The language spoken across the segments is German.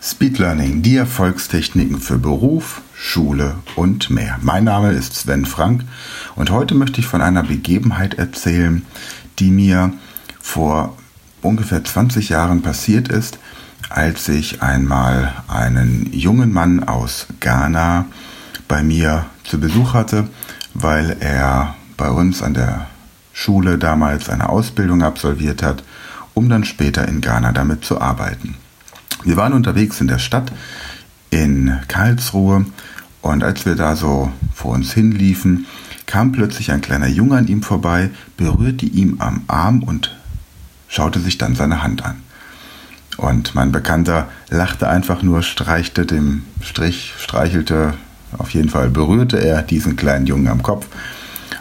Speed Learning, die Erfolgstechniken für Beruf, Schule und mehr. Mein Name ist Sven Frank und heute möchte ich von einer Begebenheit erzählen, die mir vor ungefähr 20 Jahren passiert ist, als ich einmal einen jungen Mann aus Ghana bei mir zu Besuch hatte, weil er bei uns an der Schule damals eine Ausbildung absolviert hat, um dann später in Ghana damit zu arbeiten. Wir waren unterwegs in der Stadt in Karlsruhe und als wir da so vor uns hinliefen, kam plötzlich ein kleiner Junge an ihm vorbei, berührte ihm am Arm und schaute sich dann seine Hand an. Und mein Bekannter lachte einfach nur, streichte dem Strich, streichelte, auf jeden Fall berührte er diesen kleinen Jungen am Kopf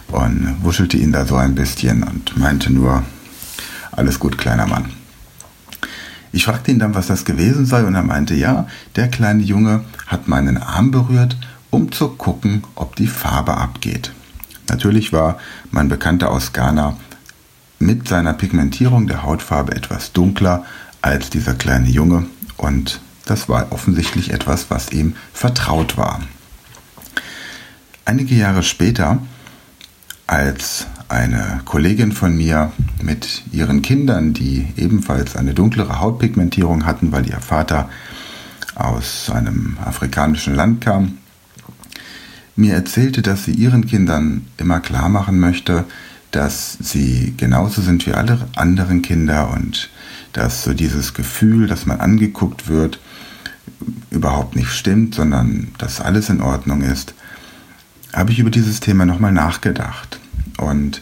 und wuschelte ihn da so ein bisschen und meinte nur, alles gut, kleiner Mann. Ich fragte ihn dann, was das gewesen sei, und er meinte, ja, der kleine Junge hat meinen Arm berührt, um zu gucken, ob die Farbe abgeht. Natürlich war mein Bekannter aus Ghana mit seiner Pigmentierung der Hautfarbe etwas dunkler als dieser kleine Junge und das war offensichtlich etwas, was ihm vertraut war. Einige Jahre später, als eine Kollegin von mir mit ihren Kindern, die ebenfalls eine dunklere Hautpigmentierung hatten, weil ihr Vater aus einem afrikanischen Land kam, mir erzählte, dass sie ihren Kindern immer klar machen möchte, dass sie genauso sind wie alle anderen Kinder und dass so dieses Gefühl, dass man angeguckt wird, überhaupt nicht stimmt, sondern dass alles in Ordnung ist, habe ich über dieses Thema nochmal nachgedacht. Und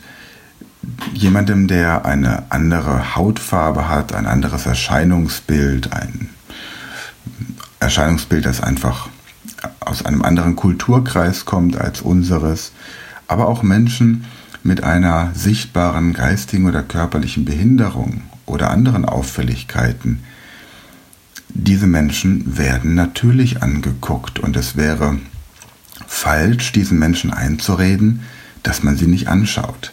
jemandem, der eine andere Hautfarbe hat, ein anderes Erscheinungsbild, ein Erscheinungsbild, das einfach aus einem anderen Kulturkreis kommt als unseres, aber auch Menschen mit einer sichtbaren geistigen oder körperlichen Behinderung oder anderen Auffälligkeiten. Diese Menschen werden natürlich angeguckt und es wäre falsch, diesen Menschen einzureden, dass man sie nicht anschaut.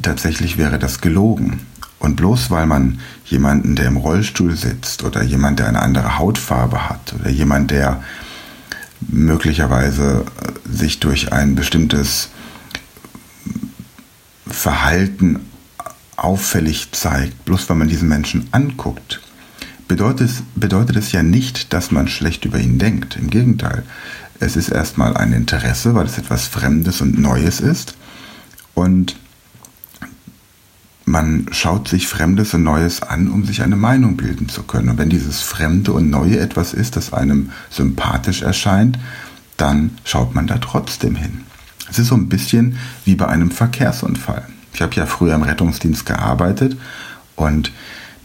Tatsächlich wäre das gelogen. Und bloß weil man jemanden, der im Rollstuhl sitzt oder jemand, der eine andere Hautfarbe hat oder jemand, der möglicherweise äh, sich durch ein bestimmtes Verhalten auffällig zeigt, bloß weil man diesen Menschen anguckt, bedeutet, bedeutet es ja nicht, dass man schlecht über ihn denkt. Im Gegenteil, es ist erstmal ein Interesse, weil es etwas Fremdes und Neues ist. Und man schaut sich Fremdes und Neues an, um sich eine Meinung bilden zu können. Und wenn dieses Fremde und Neue etwas ist, das einem sympathisch erscheint, dann schaut man da trotzdem hin. Es ist so ein bisschen wie bei einem Verkehrsunfall. Ich habe ja früher im Rettungsdienst gearbeitet und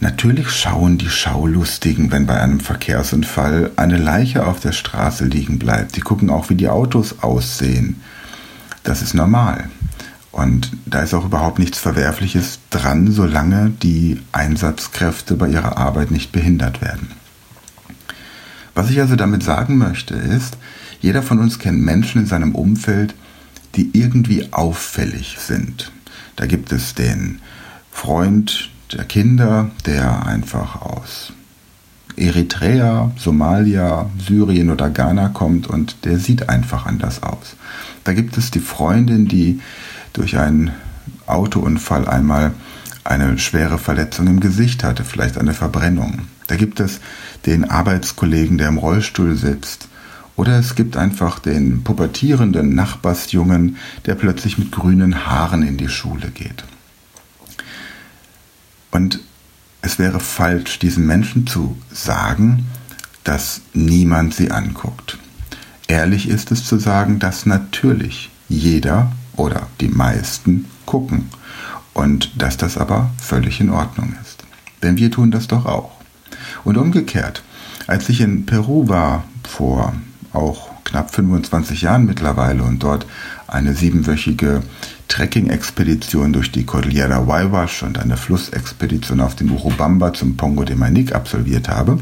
Natürlich schauen die Schaulustigen, wenn bei einem Verkehrsunfall eine Leiche auf der Straße liegen bleibt. Die gucken auch, wie die Autos aussehen. Das ist normal. Und da ist auch überhaupt nichts Verwerfliches dran, solange die Einsatzkräfte bei ihrer Arbeit nicht behindert werden. Was ich also damit sagen möchte, ist, jeder von uns kennt Menschen in seinem Umfeld, die irgendwie auffällig sind. Da gibt es den Freund, der Kinder, der einfach aus Eritrea, Somalia, Syrien oder Ghana kommt und der sieht einfach anders aus. Da gibt es die Freundin, die durch einen Autounfall einmal eine schwere Verletzung im Gesicht hatte, vielleicht eine Verbrennung. Da gibt es den Arbeitskollegen, der im Rollstuhl sitzt. Oder es gibt einfach den pubertierenden Nachbarsjungen, der plötzlich mit grünen Haaren in die Schule geht. Und es wäre falsch, diesen Menschen zu sagen, dass niemand sie anguckt. Ehrlich ist es zu sagen, dass natürlich jeder oder die meisten gucken und dass das aber völlig in Ordnung ist. Denn wir tun das doch auch. Und umgekehrt, als ich in Peru war, vor auch knapp 25 Jahren mittlerweile und dort eine siebenwöchige Trekking-Expedition durch die Cordillera Huayhuash und eine Flussexpedition auf den Urubamba zum Pongo de Manic absolviert habe,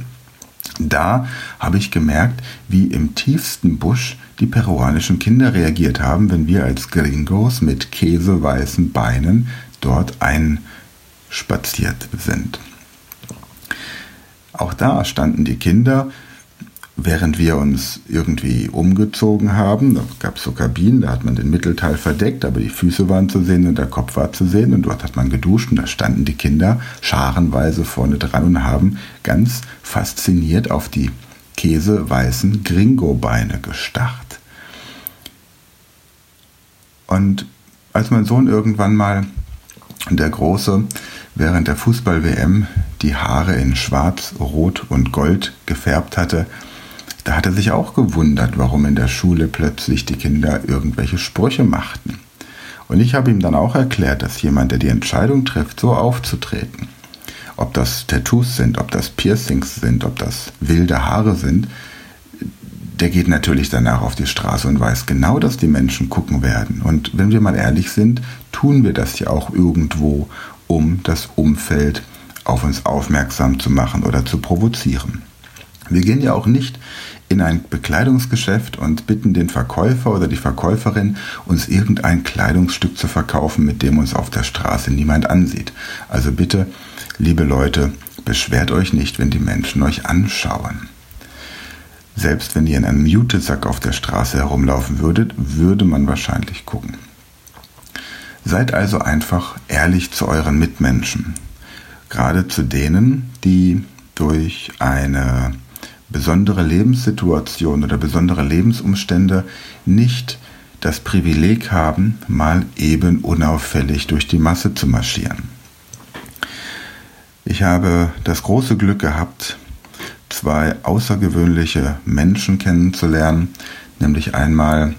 da habe ich gemerkt, wie im tiefsten Busch die peruanischen Kinder reagiert haben, wenn wir als Gringos mit käseweißen Beinen dort einspaziert sind. Auch da standen die Kinder, während wir uns irgendwie umgezogen haben. Da gab es so Kabinen, da hat man den Mittelteil verdeckt, aber die Füße waren zu sehen und der Kopf war zu sehen. Und dort hat man geduscht und da standen die Kinder scharenweise vorne dran und haben ganz fasziniert auf die käseweißen Gringo-Beine gestarrt. Und als mein Sohn irgendwann mal, der Große, während der Fußball-WM die Haare in Schwarz, Rot und Gold gefärbt hatte, da hat er sich auch gewundert, warum in der Schule plötzlich die Kinder irgendwelche Sprüche machten. Und ich habe ihm dann auch erklärt, dass jemand, der die Entscheidung trifft, so aufzutreten, ob das Tattoos sind, ob das Piercings sind, ob das wilde Haare sind, der geht natürlich danach auf die Straße und weiß genau, dass die Menschen gucken werden. Und wenn wir mal ehrlich sind, tun wir das ja auch irgendwo, um das Umfeld auf uns aufmerksam zu machen oder zu provozieren. Wir gehen ja auch nicht in ein Bekleidungsgeschäft und bitten den Verkäufer oder die Verkäuferin, uns irgendein Kleidungsstück zu verkaufen, mit dem uns auf der Straße niemand ansieht. Also bitte, liebe Leute, beschwert euch nicht, wenn die Menschen euch anschauen. Selbst wenn ihr in einem Jutesack auf der Straße herumlaufen würdet, würde man wahrscheinlich gucken. Seid also einfach ehrlich zu euren Mitmenschen. Gerade zu denen, die durch eine besondere Lebenssituation oder besondere Lebensumstände nicht das Privileg haben, mal eben unauffällig durch die Masse zu marschieren. Ich habe das große Glück gehabt, zwei außergewöhnliche Menschen kennenzulernen, nämlich einmal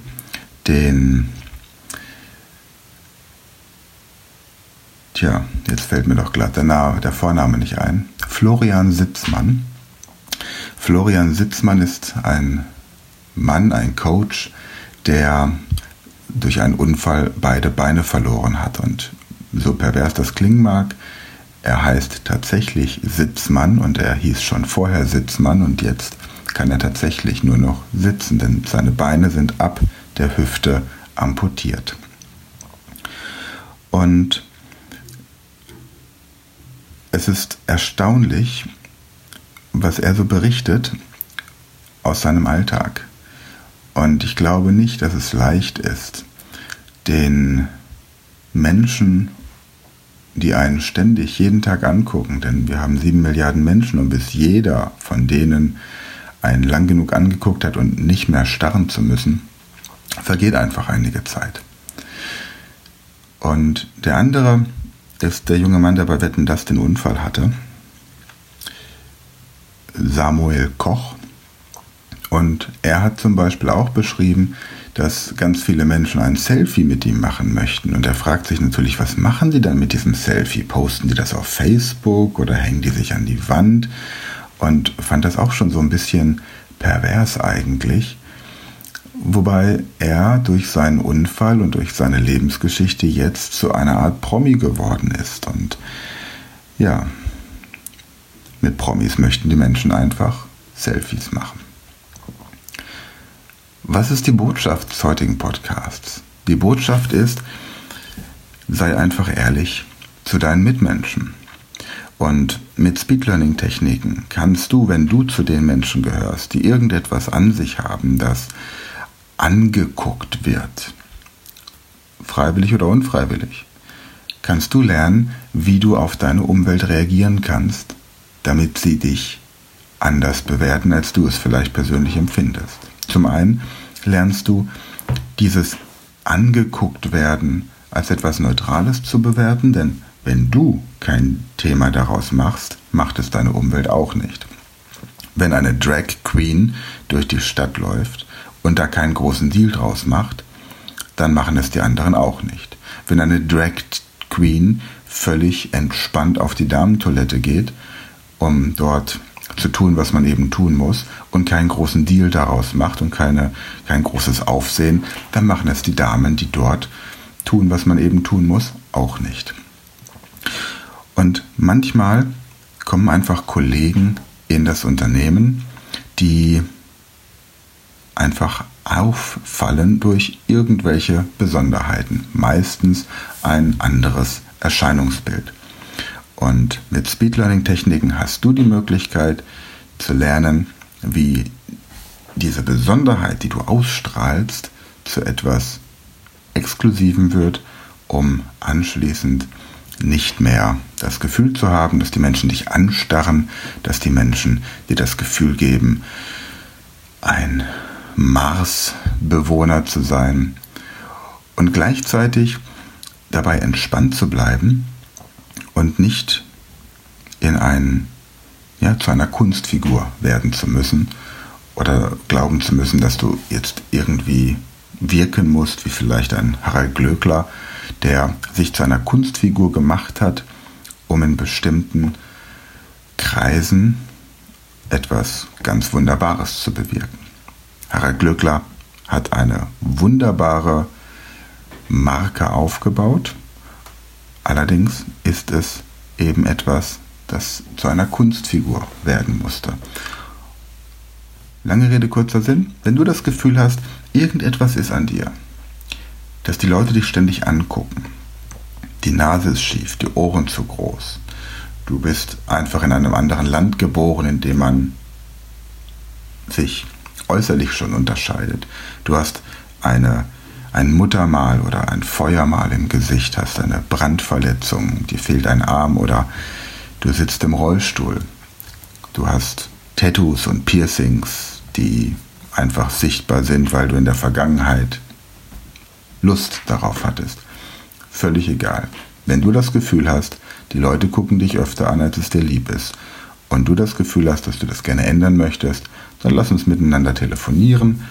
den, tja, jetzt fällt mir doch glatt der, Name, der Vorname nicht ein, Florian Sitzmann Florian Sitzmann ist ein Mann, ein Coach, der durch einen Unfall beide Beine verloren hat. Und so pervers das klingen mag, er heißt tatsächlich Sitzmann und er hieß schon vorher Sitzmann und jetzt kann er tatsächlich nur noch sitzen, denn seine Beine sind ab der Hüfte amputiert. Und es ist erstaunlich, was er so berichtet aus seinem Alltag. Und ich glaube nicht, dass es leicht ist, den Menschen, die einen ständig jeden Tag angucken, denn wir haben sieben Milliarden Menschen und bis jeder von denen einen lang genug angeguckt hat und nicht mehr starren zu müssen, vergeht einfach einige Zeit. Und der andere ist der junge Mann, der bei Wetten das den Unfall hatte Samuel Koch. Und er hat zum Beispiel auch beschrieben, dass ganz viele Menschen ein Selfie mit ihm machen möchten. Und er fragt sich natürlich, was machen die dann mit diesem Selfie? Posten die das auf Facebook oder hängen die sich an die Wand? Und fand das auch schon so ein bisschen pervers eigentlich. Wobei er durch seinen Unfall und durch seine Lebensgeschichte jetzt zu einer Art Promi geworden ist. Und ja, mit Promis möchten die Menschen einfach Selfies machen. Was ist die Botschaft des heutigen Podcasts? Die Botschaft ist, sei einfach ehrlich zu deinen Mitmenschen. Und mit Speed Learning Techniken kannst du, wenn du zu den Menschen gehörst, die irgendetwas an sich haben, das angeguckt wird, freiwillig oder unfreiwillig, kannst du lernen, wie du auf deine Umwelt reagieren kannst, damit sie dich anders bewerten, als du es vielleicht persönlich empfindest. Zum einen lernst du dieses angeguckt werden als etwas Neutrales zu bewerten, denn wenn du kein Thema daraus machst, macht es deine Umwelt auch nicht. Wenn eine Drag Queen durch die Stadt läuft und da keinen großen Deal draus macht, dann machen es die anderen auch nicht. Wenn eine Drag Queen völlig entspannt auf die Damentoilette geht um dort zu tun, was man eben tun muss und keinen großen Deal daraus macht und keine, kein großes Aufsehen, dann machen es die Damen, die dort tun, was man eben tun muss, auch nicht. Und manchmal kommen einfach Kollegen in das Unternehmen, die einfach auffallen durch irgendwelche Besonderheiten, meistens ein anderes Erscheinungsbild. Und mit Speed Learning Techniken hast du die Möglichkeit zu lernen, wie diese Besonderheit, die du ausstrahlst, zu etwas Exklusiven wird, um anschließend nicht mehr das Gefühl zu haben, dass die Menschen dich anstarren, dass die Menschen dir das Gefühl geben, ein Mars-Bewohner zu sein. Und gleichzeitig dabei entspannt zu bleiben und nicht in ein, ja, zu einer Kunstfigur werden zu müssen oder glauben zu müssen, dass du jetzt irgendwie wirken musst, wie vielleicht ein Harald Glöckler, der sich zu einer Kunstfigur gemacht hat, um in bestimmten Kreisen etwas ganz Wunderbares zu bewirken. Harald Glöckler hat eine wunderbare Marke aufgebaut, allerdings ist es eben etwas, das zu einer Kunstfigur werden musste. Lange Rede, kurzer Sinn. Wenn du das Gefühl hast, irgendetwas ist an dir, dass die Leute dich ständig angucken, die Nase ist schief, die Ohren zu groß, du bist einfach in einem anderen Land geboren, in dem man sich äußerlich schon unterscheidet. Du hast eine, ein Muttermal oder ein Feuermal im Gesicht, hast eine Brandverletzung, dir fehlt ein Arm oder du sitzt im Rollstuhl. Du hast Tattoos und Piercings, die einfach sichtbar sind, weil du in der Vergangenheit Lust darauf hattest. Völlig egal. Wenn du das Gefühl hast, die Leute gucken dich öfter an, als es dir lieb ist, und du das Gefühl hast, dass du das gerne ändern möchtest, dann lass uns miteinander telefonieren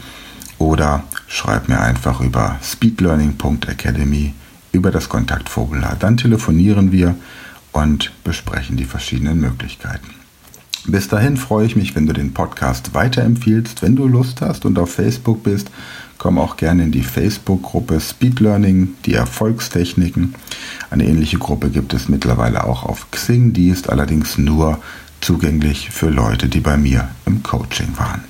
oder schreib mir einfach über speedlearning.academy über das Kontaktformular. Dann telefonieren wir und besprechen die verschiedenen Möglichkeiten. Bis dahin freue ich mich, wenn du den Podcast weiterempfiehlst. Wenn du Lust hast und auf Facebook bist, komm auch gerne in die Facebook-Gruppe Speed Learning, die Erfolgstechniken. Eine ähnliche Gruppe gibt es mittlerweile auch auf Xing, die ist allerdings nur zugänglich für Leute, die bei mir im Coaching waren.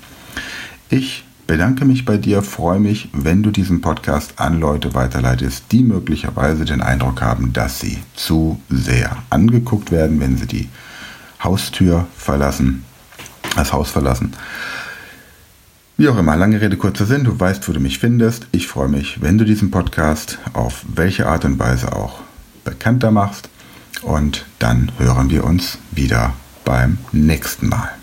Ich bedanke mich bei dir, freue mich, wenn du diesen Podcast an Leute weiterleitest, die möglicherweise den Eindruck haben, dass sie zu sehr angeguckt werden, wenn sie die Haustür verlassen, das Haus verlassen. Wie auch immer, lange Rede, kurzer Sinn, du weißt, wo du mich findest. Ich freue mich, wenn du diesen Podcast auf welche Art und Weise auch bekannter machst. Und dann hören wir uns wieder beim nächsten Mal.